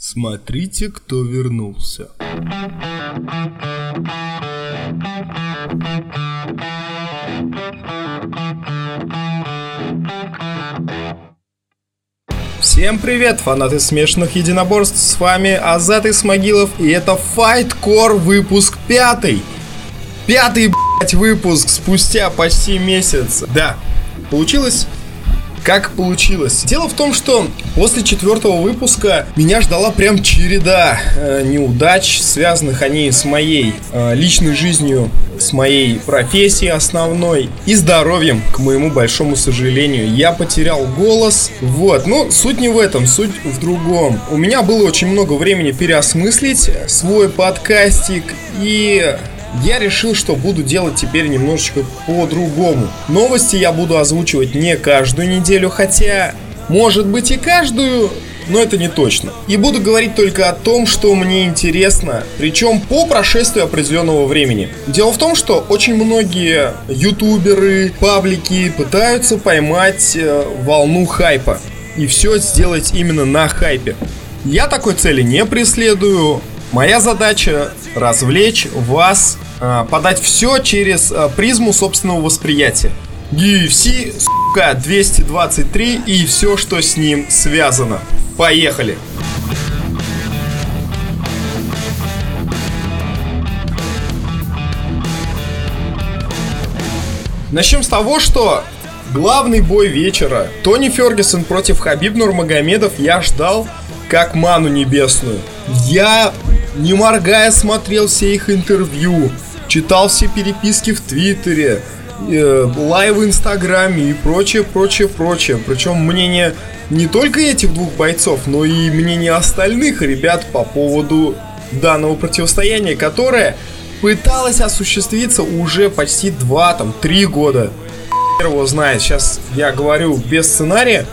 Смотрите, кто вернулся. Всем привет, фанаты смешанных единоборств, с вами Азат Исмагилов, и это Fight Core выпуск пятый. Пятый, блять, выпуск спустя почти месяц. Да, получилось как получилось. Дело в том, что после четвертого выпуска меня ждала прям череда э, неудач, связанных они с моей э, личной жизнью, с моей профессией основной и здоровьем, к моему большому сожалению. Я потерял голос. Вот, но суть не в этом, суть в другом. У меня было очень много времени переосмыслить свой подкастик и я решил, что буду делать теперь немножечко по-другому. Новости я буду озвучивать не каждую неделю, хотя, может быть и каждую, но это не точно. И буду говорить только о том, что мне интересно, причем по прошествии определенного времени. Дело в том, что очень многие ютуберы, паблики пытаются поймать э, волну хайпа и все сделать именно на хайпе. Я такой цели не преследую. Моя задача развлечь вас, подать все через а, призму собственного восприятия. UFC, сука, 223 и все, что с ним связано. Поехали! Начнем с того, что главный бой вечера Тони Фергюсон против Хабиб Нурмагомедов я ждал как ману небесную. Я не моргая смотрел все их интервью, читал все переписки в Твиттере, э, лайвы в Инстаграме и прочее, прочее, прочее. Причем мнение не только этих двух бойцов, но и мнение остальных ребят по поводу данного противостояния, которое пыталось осуществиться уже почти 2-3 года. Его знает, сейчас я говорю без сценария,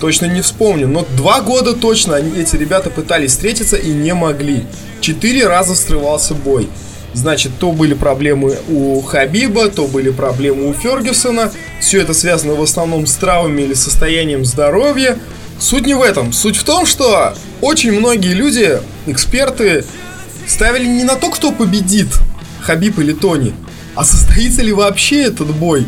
точно не вспомню, но два года точно они, эти ребята пытались встретиться и не могли. Четыре раза срывался бой. Значит, то были проблемы у Хабиба, то были проблемы у Фергюсона. Все это связано в основном с травмами или состоянием здоровья. Суть не в этом. Суть в том, что очень многие люди, эксперты, ставили не на то, кто победит, Хабиб или Тони, а состоится ли вообще этот бой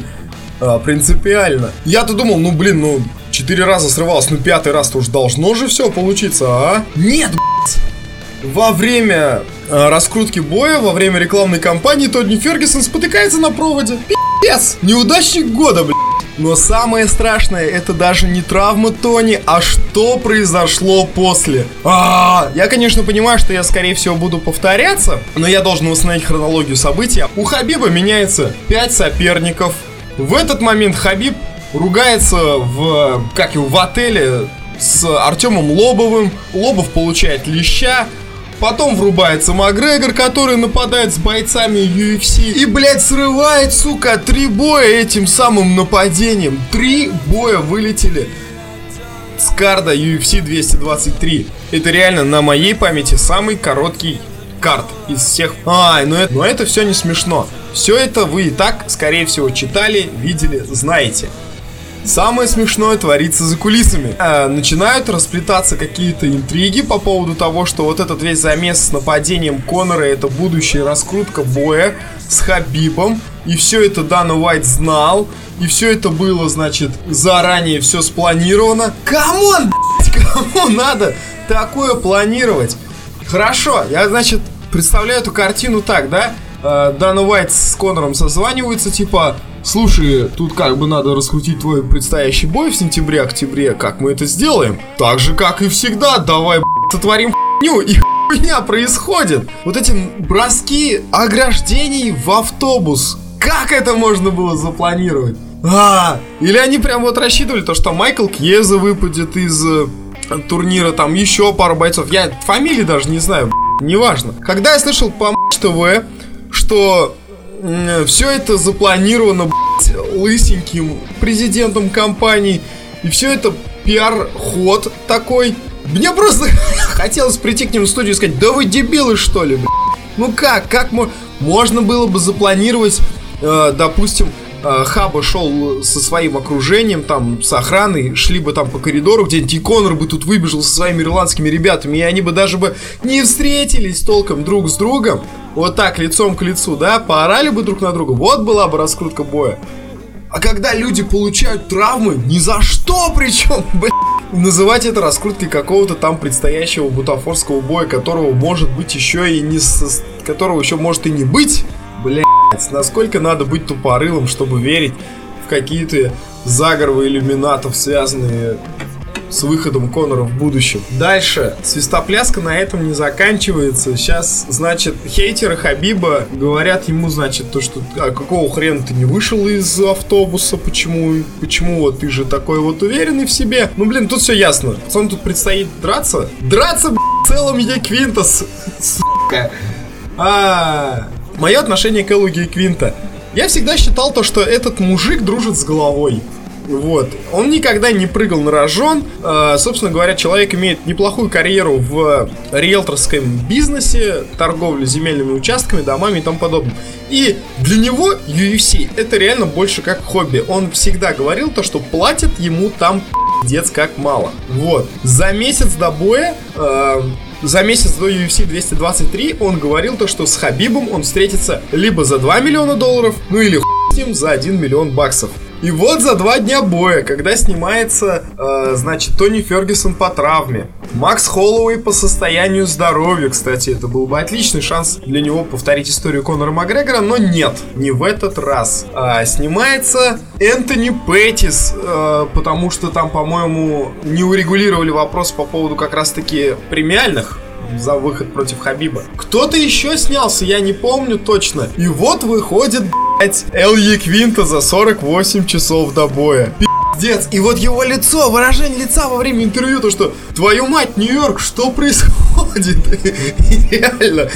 а, принципиально. Я-то думал, ну блин, ну четыре раза срывалось, ну пятый раз-то уж должно же все получиться, а? Нет, блядь! Во время раскрутки боя, во время рекламной кампании Тодни Фергюсон спотыкается на проводе. Пиздец! Неудачник года, блядь! Но самое страшное, это даже не травма Тони, а что произошло после. А, -а, -а. я, конечно, понимаю, что я, скорее всего, буду повторяться, но я должен восстановить хронологию событий. У Хабиба меняется 5 соперников. В этот момент Хабиб ругается в, как его, в отеле с Артемом Лобовым. Лобов получает леща. Потом врубается Макгрегор, который нападает с бойцами UFC. И, блядь, срывает, сука, три боя этим самым нападением. Три боя вылетели с карда UFC 223. Это реально на моей памяти самый короткий карт из всех. Ай, ну это, но это все не смешно. Все это вы и так, скорее всего, читали, видели, знаете. Самое смешное творится за кулисами. Э, начинают расплетаться какие-то интриги по поводу того, что вот этот весь замес с нападением Конора это будущая раскрутка боя с Хабибом. И все это Дана Уайт знал. И все это было, значит, заранее все спланировано. Come on, кому надо такое планировать? Хорошо, я, значит, представляю эту картину так, да? Э, Дана Уайт с Конором созваниваются, типа, Слушай, тут как бы надо раскрутить твой предстоящий бой в сентябре-октябре. Как мы это сделаем? Так же, как и всегда, давай, сотворим хуйню и хуйня происходит. Вот эти броски ограждений в автобус. Как это можно было запланировать? А, или они прям вот рассчитывали то, что Майкл Кьеза выпадет из э, турнира, там еще пару бойцов. Я фамилии даже не знаю, неважно. Когда я слышал по ТВ, что все это запланировано, блядь, лысеньким президентом компании. И все это пиар-ход такой. Мне просто хотелось прийти к ним в студию и сказать, да вы дебилы что ли, блядь. Ну как, как мо- можно было бы запланировать, э, допустим, Хаба шел со своим окружением, там, с охраной, шли бы там по коридору где-нибудь, и Конор бы тут выбежал со своими ирландскими ребятами, и они бы даже бы не встретились толком друг с другом, вот так, лицом к лицу, да, поорали бы друг на друга, вот была бы раскрутка боя. А когда люди получают травмы, ни за что причем, блядь, называть это раскруткой какого-то там предстоящего бутафорского боя, которого может быть еще и не со... которого еще может и не быть, блядь, насколько надо быть тупорылым, чтобы верить в какие-то заговоры иллюминатов, связанные с выходом Конора в будущем. Дальше. Свистопляска на этом не заканчивается. Сейчас, значит, хейтеры Хабиба говорят ему, значит, то, что а какого хрена ты не вышел из автобуса, почему, почему вот ты же такой вот уверенный в себе. Ну, блин, тут все ясно. Пацан тут предстоит драться. Драться, блин, целым Еквинтас. Сука. А, мое отношение к Эллу Квинта. Я всегда считал то, что этот мужик дружит с головой. Вот. Он никогда не прыгал на рожон. Э, собственно говоря, человек имеет неплохую карьеру в риэлторском бизнесе, торговле земельными участками, домами и тому подобное. И для него UFC это реально больше как хобби. Он всегда говорил то, что платят ему там пиздец как мало. Вот. За месяц до боя э, за месяц до UFC 223 он говорил то, что с Хабибом он встретится либо за 2 миллиона долларов, ну или хуй с ним за 1 миллион баксов. И вот за два дня боя, когда снимается, э, значит, Тони Фергюсон по травме, Макс Холлоуэй по состоянию здоровья, кстати, это был бы отличный шанс для него повторить историю Конора Макгрегора, но нет, не в этот раз. А, снимается Энтони Петтис, э, потому что там, по-моему, не урегулировали вопрос по поводу как раз-таки премиальных за выход против Хабиба. Кто-то еще снялся, я не помню точно. И вот выходит, блять, Эл Квинта за 48 часов до боя. Пиздец. И вот его лицо, выражение лица во время интервью, то что, твою мать, Нью-Йорк, что происходит? Реально.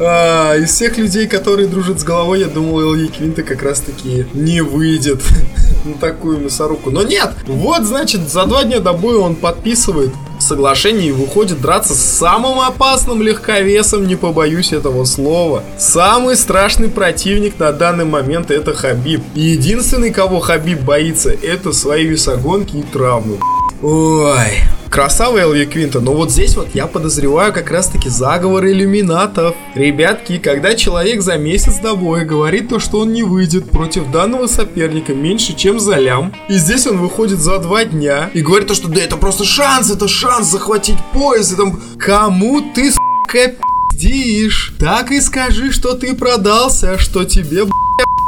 А, из всех людей, которые дружат с головой, я думал, Ильи Квинта как раз таки не выйдет на такую мясорубку. Но нет! Вот, значит, за два дня до боя он подписывает соглашение и выходит драться с самым опасным легковесом, не побоюсь этого слова. Самый страшный противник на данный момент это Хабиб. И единственный, кого Хабиб боится, это свои весогонки и травмы. Ой, красавый Элви Квинта, но вот здесь вот я подозреваю как раз таки заговор иллюминатов. Ребятки, когда человек за месяц до боя говорит то, что он не выйдет против данного соперника меньше, чем за лям, и здесь он выходит за два дня и говорит то, что да это просто шанс, это шанс захватить пояс, и там кому ты, сука, пиздишь? Так и скажи, что ты продался, что тебе,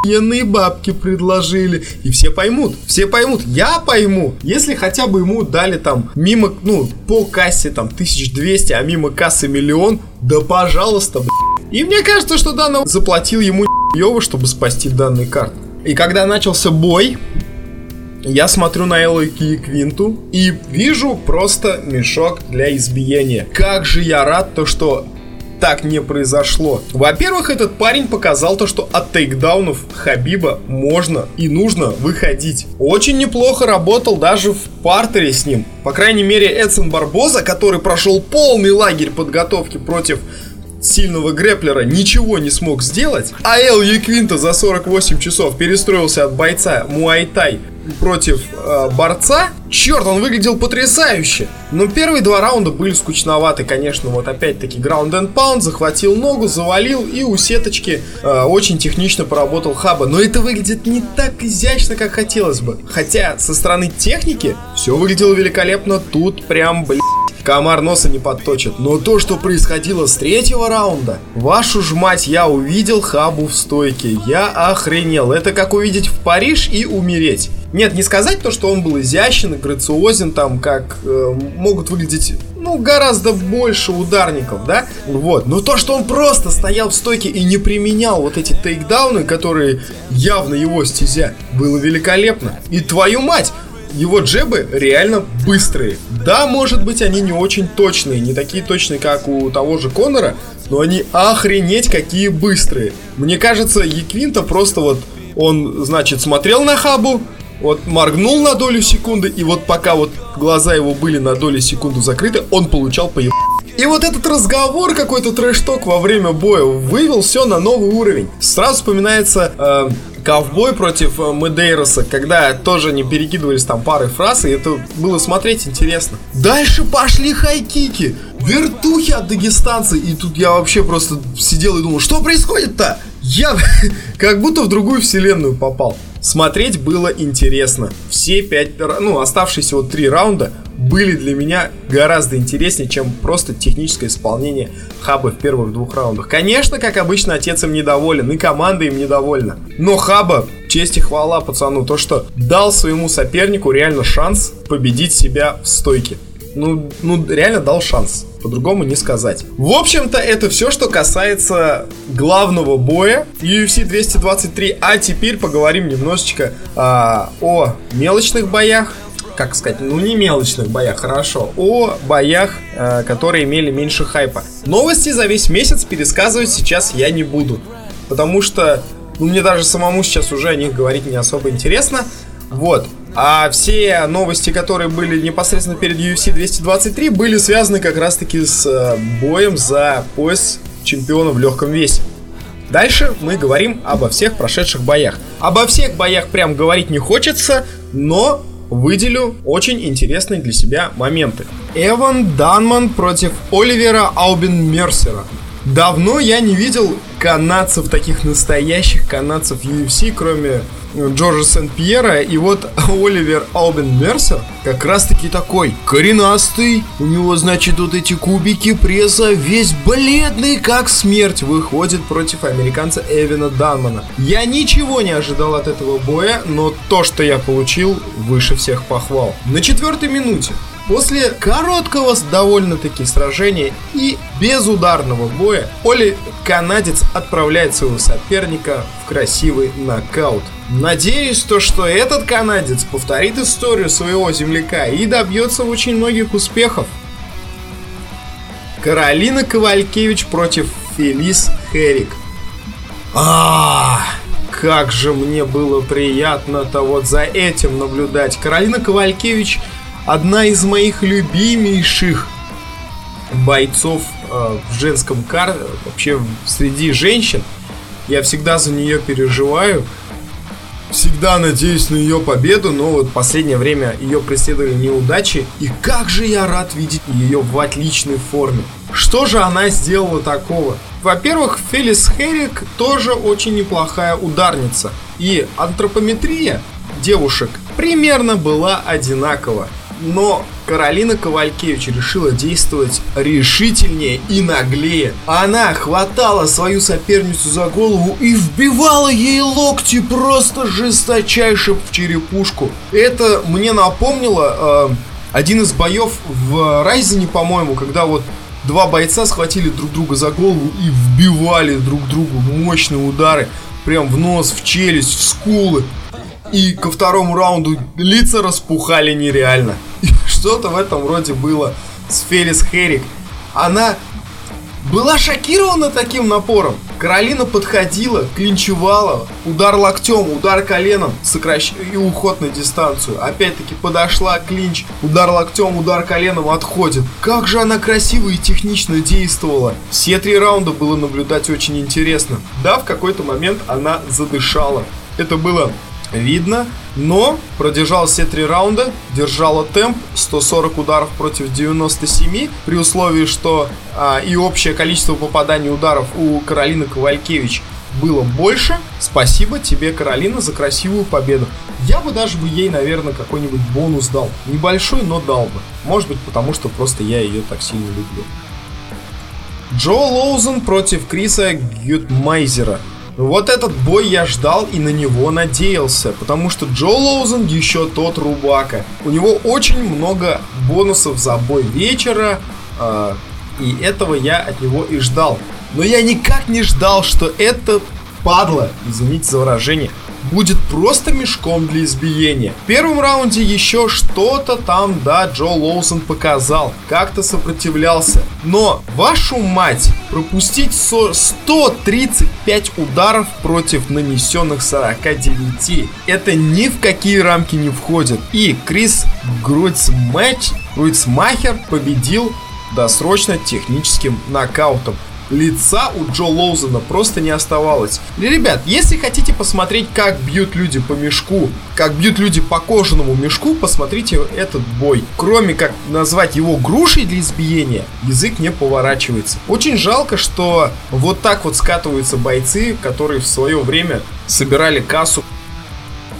охуенные бабки предложили. И все поймут. Все поймут. Я пойму. Если хотя бы ему дали там мимо, ну, по кассе там 1200, а мимо кассы миллион, да пожалуйста, блядь. И мне кажется, что Данов заплатил ему Йова, чтобы спасти данный карт. И когда начался бой, я смотрю на Эллу и Квинту и вижу просто мешок для избиения. Как же я рад то, что так не произошло. Во-первых, этот парень показал то, что от тейкдаунов Хабиба можно и нужно выходить. Очень неплохо работал даже в партере с ним. По крайней мере, Эдсон Барбоза, который прошел полный лагерь подготовки против сильного грэплера ничего не смог сделать, а Эл Яквинта за 48 часов перестроился от бойца Муайтай против э, борца, черт, он выглядел потрясающе. Но первые два раунда были скучноваты, конечно. Вот опять-таки Ground and Pound захватил ногу, завалил и у сеточки э, очень технично поработал Хаба. Но это выглядит не так изящно, как хотелось бы. Хотя со стороны техники все выглядело великолепно. Тут прям, блядь, комар носа не подточит. Но то, что происходило с третьего раунда, вашу ж мать, я увидел Хабу в стойке. Я охренел. Это как увидеть в Париж и умереть. Нет, не сказать то, что он был изящен и грациозен, там, как э, могут выглядеть, ну, гораздо больше ударников, да? Вот. Но то, что он просто стоял в стойке и не применял вот эти тейкдауны, которые явно его стезя, было великолепно. И твою мать, его джебы реально быстрые. Да, может быть, они не очень точные, не такие точные, как у того же Конора, но они охренеть какие быстрые. Мне кажется, Еквинта просто вот он, значит, смотрел на Хабу, вот моргнул на долю секунды, и вот пока вот глаза его были на долю секунды закрыты, он получал по и вот этот разговор, какой-то трэш-ток во время боя вывел все на новый уровень. Сразу вспоминается э, Ковбой против э, Медейроса, когда тоже не перекидывались там парой фраз, и это было смотреть интересно. Дальше пошли хайкики, вертухи от дагестанца, и тут я вообще просто сидел и думал, что происходит-то? Я как будто в другую вселенную попал. Смотреть было интересно. Все пять, ну, оставшиеся вот три раунда были для меня гораздо интереснее, чем просто техническое исполнение Хаба в первых двух раундах. Конечно, как обычно, отец им недоволен, и команда им недовольна. Но Хаба, честь и хвала пацану, то, что дал своему сопернику реально шанс победить себя в стойке. Ну, ну реально дал шанс. По-другому не сказать. В общем-то, это все, что касается главного боя UFC 223. А теперь поговорим немножечко а, о мелочных боях как сказать, ну не мелочных боях, хорошо, о боях, э, которые имели меньше хайпа. Новости за весь месяц пересказывать сейчас я не буду, потому что, ну мне даже самому сейчас уже о них говорить не особо интересно. Вот. А все новости, которые были непосредственно перед UFC 223, были связаны как раз-таки с э, боем за пояс чемпиона в легком весе. Дальше мы говорим обо всех прошедших боях. Обо всех боях прям говорить не хочется, но выделю очень интересные для себя моменты. Эван Данман против Оливера Аубин Мерсера. Давно я не видел канадцев, таких настоящих канадцев UFC, кроме Джорджа Сент-Пьера, и вот Оливер Албин Мерсер как раз-таки такой коренастый, у него, значит, вот эти кубики пресса, весь бледный, как смерть, выходит против американца Эвина Данмана. Я ничего не ожидал от этого боя, но то, что я получил, выше всех похвал. На четвертой минуте После короткого довольно-таки сражения и безударного боя, Оли канадец отправляет своего соперника в красивый нокаут. Надеюсь, то, что этот канадец повторит историю своего земляка и добьется очень многих успехов. Каролина Ковалькевич против Фелис Херик. А, как же мне было приятно-то вот за этим наблюдать. Каролина Ковалькевич одна из моих любимейших бойцов э, в женском кар, вообще среди женщин. Я всегда за нее переживаю. Всегда надеюсь на ее победу, но вот последнее время ее преследовали неудачи. И как же я рад видеть ее в отличной форме. Что же она сделала такого? Во-первых, Фелис Херик тоже очень неплохая ударница. И антропометрия девушек примерно была одинакова. Но Каролина Ковалькевич решила действовать решительнее и наглее. Она хватала свою соперницу за голову и вбивала ей локти просто жесточайше в черепушку. Это мне напомнило э, один из боев в Райзене, по-моему, когда вот два бойца схватили друг друга за голову и вбивали друг другу мощные удары. Прям в нос, в челюсть, в скулы. И ко второму раунду лица распухали нереально. Что-то в этом роде было с Фелис Херик. Она была шокирована таким напором. Каролина подходила, клинчевала, удар локтем, удар коленом, сокращ... и уход на дистанцию. Опять-таки подошла, клинч, удар локтем, удар коленом, отходит. Как же она красиво и технично действовала. Все три раунда было наблюдать очень интересно. Да, в какой-то момент она задышала. Это было видно, но продержал все три раунда, держала темп 140 ударов против 97, при условии, что а, и общее количество попаданий ударов у Каролины Ковалькевич было больше. Спасибо тебе, Каролина, за красивую победу. Я бы даже бы ей, наверное, какой-нибудь бонус дал. Небольшой, но дал бы. Может быть, потому что просто я ее так сильно люблю. Джо Лоузен против Криса Гютмайзера. Вот этот бой я ждал и на него надеялся, потому что Джо Лоузен еще тот рубака. У него очень много бонусов за бой вечера, э, и этого я от него и ждал. Но я никак не ждал, что это падла, извините за выражение, будет просто мешком для избиения. В первом раунде еще что-то там, да, Джо Лоусон показал, как-то сопротивлялся. Но, вашу мать, пропустить 135 ударов против нанесенных 49, это ни в какие рамки не входит. И Крис Груцмач, Груцмахер победил досрочно техническим нокаутом. Лица у Джо Лоузена просто не оставалось. И, ребят, если хотите посмотреть, как бьют люди по мешку, как бьют люди по кожаному мешку, посмотрите этот бой. Кроме как назвать его грушей для избиения, язык не поворачивается. Очень жалко, что вот так вот скатываются бойцы, которые в свое время собирали кассу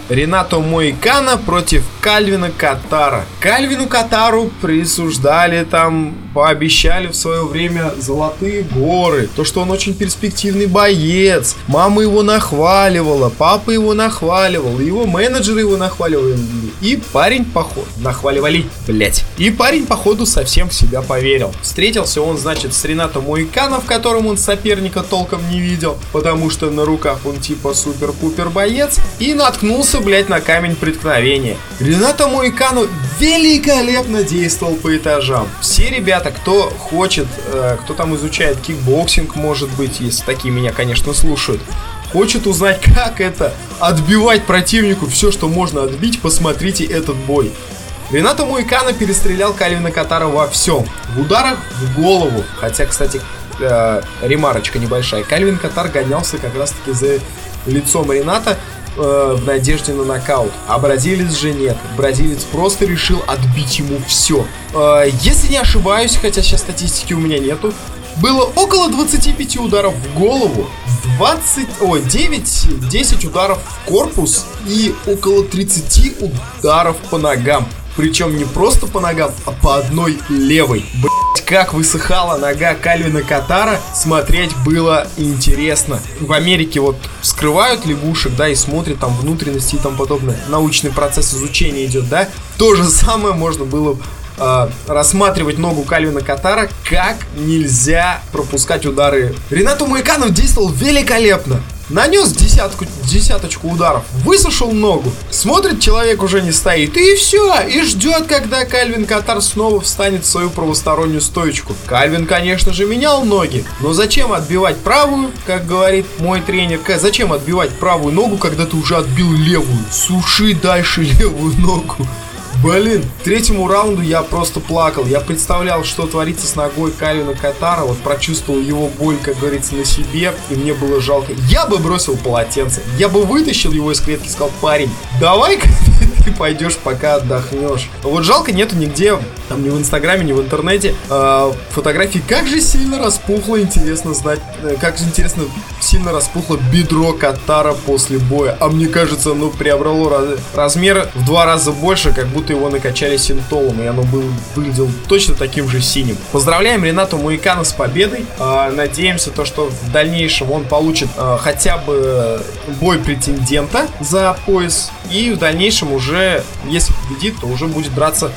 Ренато Моикана против Кальвина Катара. Кальвину Катару присуждали там, пообещали в свое время золотые горы. То, что он очень перспективный боец. Мама его нахваливала, папа его нахваливал, его менеджеры его нахваливали. И парень, походу, нахваливали, блять. И парень, походу, совсем в себя поверил. Встретился он, значит, с Ренато Моикана, в котором он соперника толком не видел, потому что на руках он типа супер-пупер боец, и наткнулся, блять, на камень преткновения. Рената Муикану великолепно действовал по этажам. Все ребята, кто хочет, э, кто там изучает кикбоксинг, может быть, если такие меня, конечно, слушают, хочет узнать, как это отбивать противнику все, что можно отбить, посмотрите этот бой. Ренато Мойкано перестрелял Кальвина Катара во всем. В ударах в голову. Хотя, кстати, э, ремарочка небольшая. Кальвин Катар гонялся как раз-таки за лицом Ренато э, в надежде на нокаут. А бразилец же нет. Бразилец просто решил отбить ему все. Э, если не ошибаюсь, хотя сейчас статистики у меня нету, было около 25 ударов в голову, 20, ой, 9-10 ударов в корпус и около 30 ударов по ногам. Причем не просто по ногам, а по одной левой. Блять, как высыхала нога Кальвина Катара, смотреть было интересно. В Америке вот скрывают лягушек, да, и смотрят там внутренности и тому подобное. Научный процесс изучения идет, да. То же самое можно было э, рассматривать ногу Кальвина Катара, как нельзя пропускать удары. Ренату Маяканов действовал великолепно. Нанес десятку, десяточку ударов, высушил ногу. Смотрит, человек уже не стоит. И все, и ждет, когда Кальвин Катар снова встанет в свою правостороннюю стоечку. Кальвин, конечно же, менял ноги. Но зачем отбивать правую, как говорит мой тренер? Зачем отбивать правую ногу, когда ты уже отбил левую? Суши дальше левую ногу. Блин, третьему раунду я просто плакал. Я представлял, что творится с ногой Калина Катара. Вот прочувствовал его боль, как говорится, на себе. И мне было жалко. Я бы бросил полотенце. Я бы вытащил его из клетки и сказал, парень, давай-ка ты пойдешь, пока отдохнешь. Вот жалко, нету нигде, там ни в инстаграме, ни в интернете, э, фотографии. Как же сильно распухло, интересно знать. Э, как же интересно, сильно распухло бедро Катара после боя. А мне кажется, оно приобрело раз, размер в два раза больше, как будто его накачали синтолом, и оно было, выглядело точно таким же синим. Поздравляем Ренату Муикана с победой. Э, надеемся, то, что в дальнейшем он получит э, хотя бы бой претендента за пояс. И в дальнейшем уже, если победит, то уже будет драться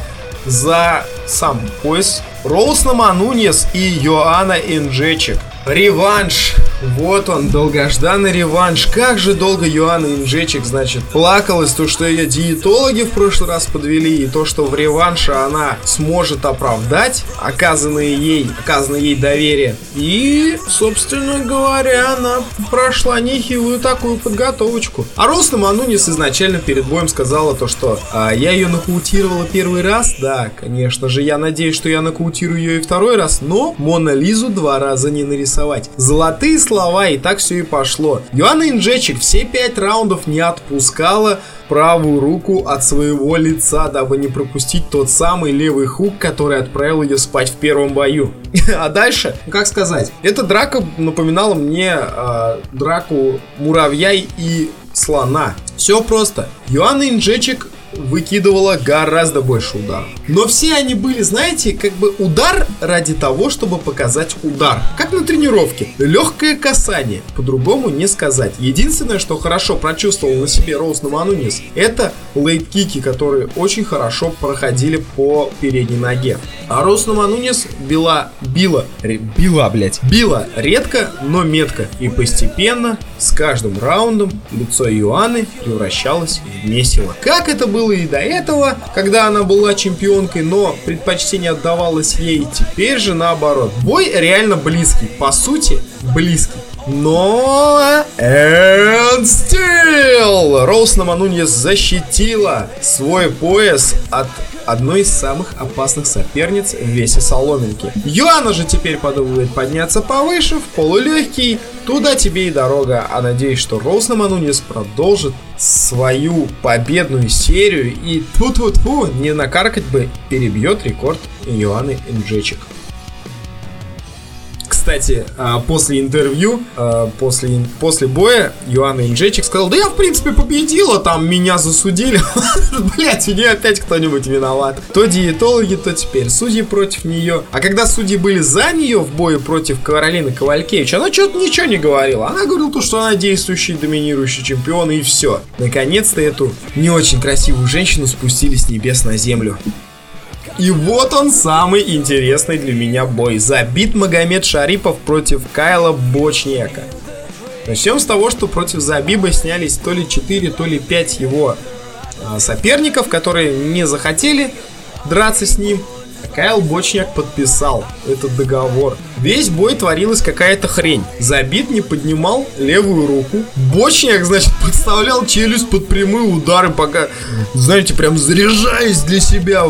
за сам пояс. Роуснама Нуньес и Йоанна Инджечек. Реванш вот он, долгожданный реванш. Как же долго Йоанна Инжечек, значит, плакалась, то, что ее диетологи в прошлый раз подвели, и то, что в реванше она сможет оправдать оказанное ей, оказанное ей доверие. И, собственно говоря, она прошла нехилую такую подготовочку. А Росна Манунис изначально перед боем сказала то, что а, я ее нокаутировала первый раз. Да, конечно же, я надеюсь, что я нокаутирую ее и второй раз, но Мона Лизу два раза не нарисовать. Золотые слова, и так все и пошло. Йоанна Инжечик все пять раундов не отпускала правую руку от своего лица, дабы не пропустить тот самый левый хук, который отправил ее спать в первом бою. А дальше, как сказать, эта драка напоминала мне э, драку муравья и слона. Все просто. Йоанна Инжечик выкидывала гораздо больше ударов. Но все они были, знаете, как бы удар ради того, чтобы показать удар. Как на тренировке. Легкое касание. По-другому не сказать. Единственное, что хорошо прочувствовал на себе Роуз Наманунис, это лейт-кики, которые очень хорошо проходили по передней ноге. А Роуз Наманунис била, била, била, блять, била редко, но метко. И постепенно, с каждым раундом, лицо Иоанны превращалось в месиво. Как это было было и до этого, когда она была чемпионкой, но предпочтение отдавалось ей. Теперь же наоборот. Бой реально близкий. По сути, близкий. Но... And still! Роуз Намануньес защитила свой пояс от одной из самых опасных соперниц в весе соломинки. Юана же теперь подумывает подняться повыше, в полулегкий. Туда тебе и дорога. А надеюсь, что Роуз Намануньес продолжит свою победную серию и тьфу-тьфу-тьфу, не накаркать бы, перебьет рекорд Юаны Инджечик кстати, а, после интервью, а, после, после боя, Юана Инжечик сказал, да я, в принципе, победила, там меня засудили. Блять, у нее опять кто-нибудь виноват. То диетологи, то теперь судьи против нее. А когда судьи были за нее в бою против Каролины Ковалькевич, она что-то ничего не говорила. Она говорила то, что она действующий, доминирующий чемпион, и все. Наконец-то эту не очень красивую женщину спустили с небес на землю. И вот он самый интересный для меня бой. Забит Магомед Шарипов против Кайла Бочняка. Начнем с того, что против Забиба снялись то ли 4, то ли 5 его а, соперников, которые не захотели драться с ним. Кайл Бочняк подписал этот договор. Весь бой творилась какая-то хрень. Забит не поднимал левую руку. Бочняк, значит, подставлял челюсть под прямые удары, пока, знаете, прям заряжаясь для себя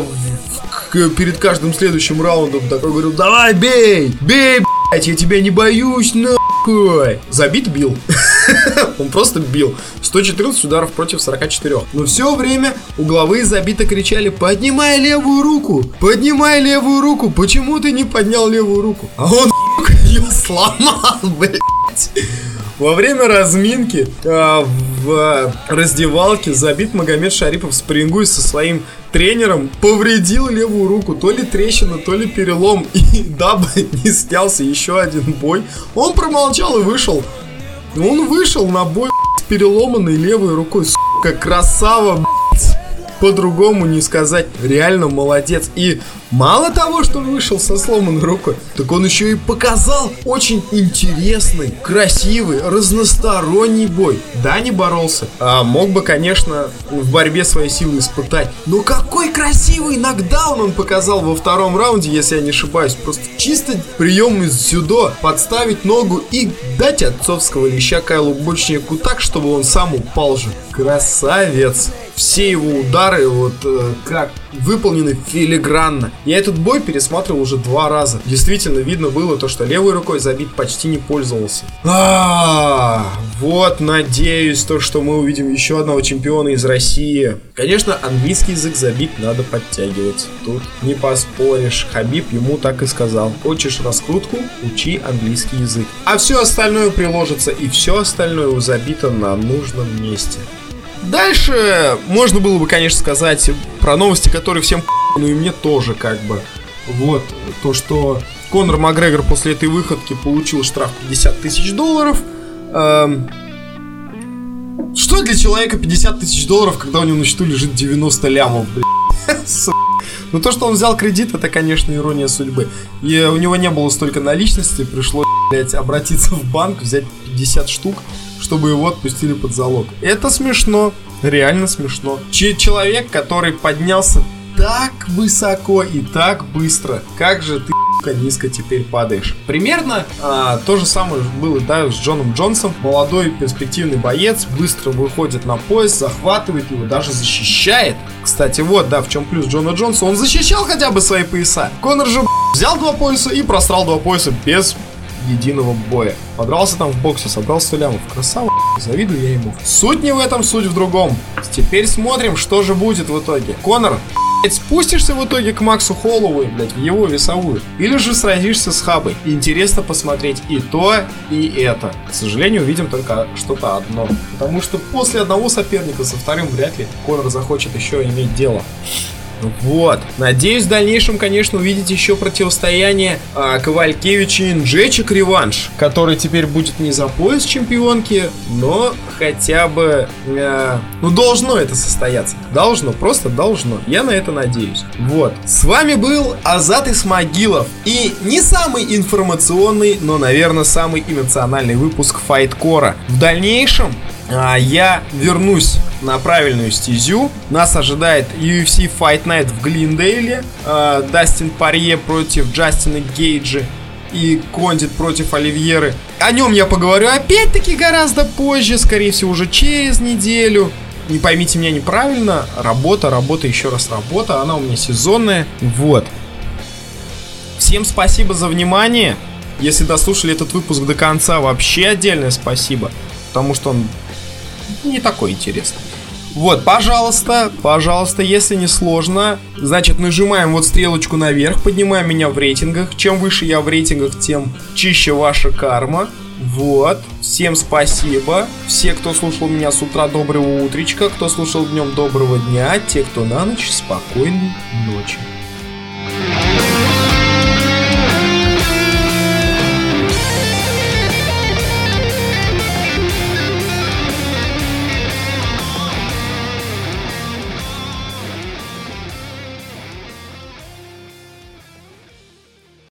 перед каждым следующим раундом такой говорил, давай бей, бей, блядь, я тебя не боюсь, нахуй. Забит бил. Он просто бил. 114 ударов против 44. Но все время угловые забиты кричали «Поднимай левую руку! Поднимай левую руку! Почему ты не поднял левую руку?» А он ее сломал, блядь. Во время разминки э, в раздевалке забит Магомед Шарипов спрингуй со своим тренером повредил левую руку. То ли трещина, то ли перелом. И дабы не снялся еще один бой, он промолчал и вышел. Он вышел на бой с переломанной левой рукой. Сука, красава, по-другому не сказать. Реально молодец. И мало того, что вышел со сломанной рукой, так он еще и показал очень интересный, красивый, разносторонний бой. Да, не боролся. А мог бы, конечно, в борьбе свои силы испытать. Но какой красивый нокдаун он показал во втором раунде, если я не ошибаюсь. Просто чисто прием из сюда, подставить ногу и дать отцовского леща Кайлу Бочнику так, чтобы он сам упал же. Красавец все его удары вот э, как выполнены филигранно. Я этот бой пересматривал уже два раза. Действительно видно было то, что левой рукой забит почти не пользовался. А, вот надеюсь то, что мы увидим еще одного чемпиона из России. Конечно, английский язык забит надо подтягивать. Тут не поспоришь. Хабиб ему так и сказал. Хочешь раскрутку? Учи английский язык. А все остальное приложится и все остальное у забита на нужном месте. Дальше можно было бы, конечно, сказать про новости, которые всем ну и мне тоже как бы. Вот, то, что Конор Макгрегор после этой выходки получил штраф 50 тысяч долларов. Эм, что для человека 50 тысяч долларов, когда у него на счету лежит 90 лямов? Ну то, что он взял кредит, это, конечно, ирония судьбы. И у него не было столько наличности, пришлось, блядь, обратиться в банк, взять 50 штук чтобы его отпустили под залог. Это смешно, реально смешно. Ч человек, который поднялся так высоко и так быстро, как же ты низко теперь падаешь. Примерно а, то же самое было да, с Джоном Джонсом. Молодой перспективный боец быстро выходит на пояс, захватывает его, даже защищает. Кстати, вот, да, в чем плюс Джона Джонса. Он защищал хотя бы свои пояса. Конор же взял два пояса и просрал два пояса без единого боя. Подрался там в боксе, собрал 100 лямов. Красава, завидую я ему. Суть не в этом, суть в другом. Теперь смотрим, что же будет в итоге. Конор, спустишься в итоге к Максу Холлоуэй, блядь, в его весовую. Или же сразишься с Хабой. Интересно посмотреть и то, и это. К сожалению, увидим только что-то одно. Потому что после одного соперника со вторым вряд ли Конор захочет еще иметь дело. Вот. Надеюсь, в дальнейшем, конечно, увидеть еще противостояние а, Ковалькевича и Нджечик реванш, который теперь будет не за пояс чемпионки, но хотя бы... А, ну, должно это состояться. Должно, просто должно. Я на это надеюсь. Вот. С вами был Азат Исмагилов. И не самый информационный, но, наверное, самый эмоциональный выпуск Файткора. В дальнейшем я вернусь на правильную стезю. Нас ожидает UFC Fight Night в Глиндейле. А, Дастин Парье против Джастина Гейджи. и Кондит против Оливьеры. О нем я поговорю опять-таки гораздо позже, скорее всего уже через неделю. Не поймите меня неправильно, работа, работа, еще раз работа, она у меня сезонная. Вот. Всем спасибо за внимание. Если дослушали этот выпуск до конца, вообще отдельное спасибо, потому что он не такой интересный. Вот, пожалуйста, пожалуйста, если не сложно, значит, нажимаем вот стрелочку наверх, поднимаем меня в рейтингах. Чем выше я в рейтингах, тем чище ваша карма. Вот, всем спасибо. Все, кто слушал меня с утра, доброго утречка. Кто слушал днем, доброго дня. Те, кто на ночь, спокойной ночи.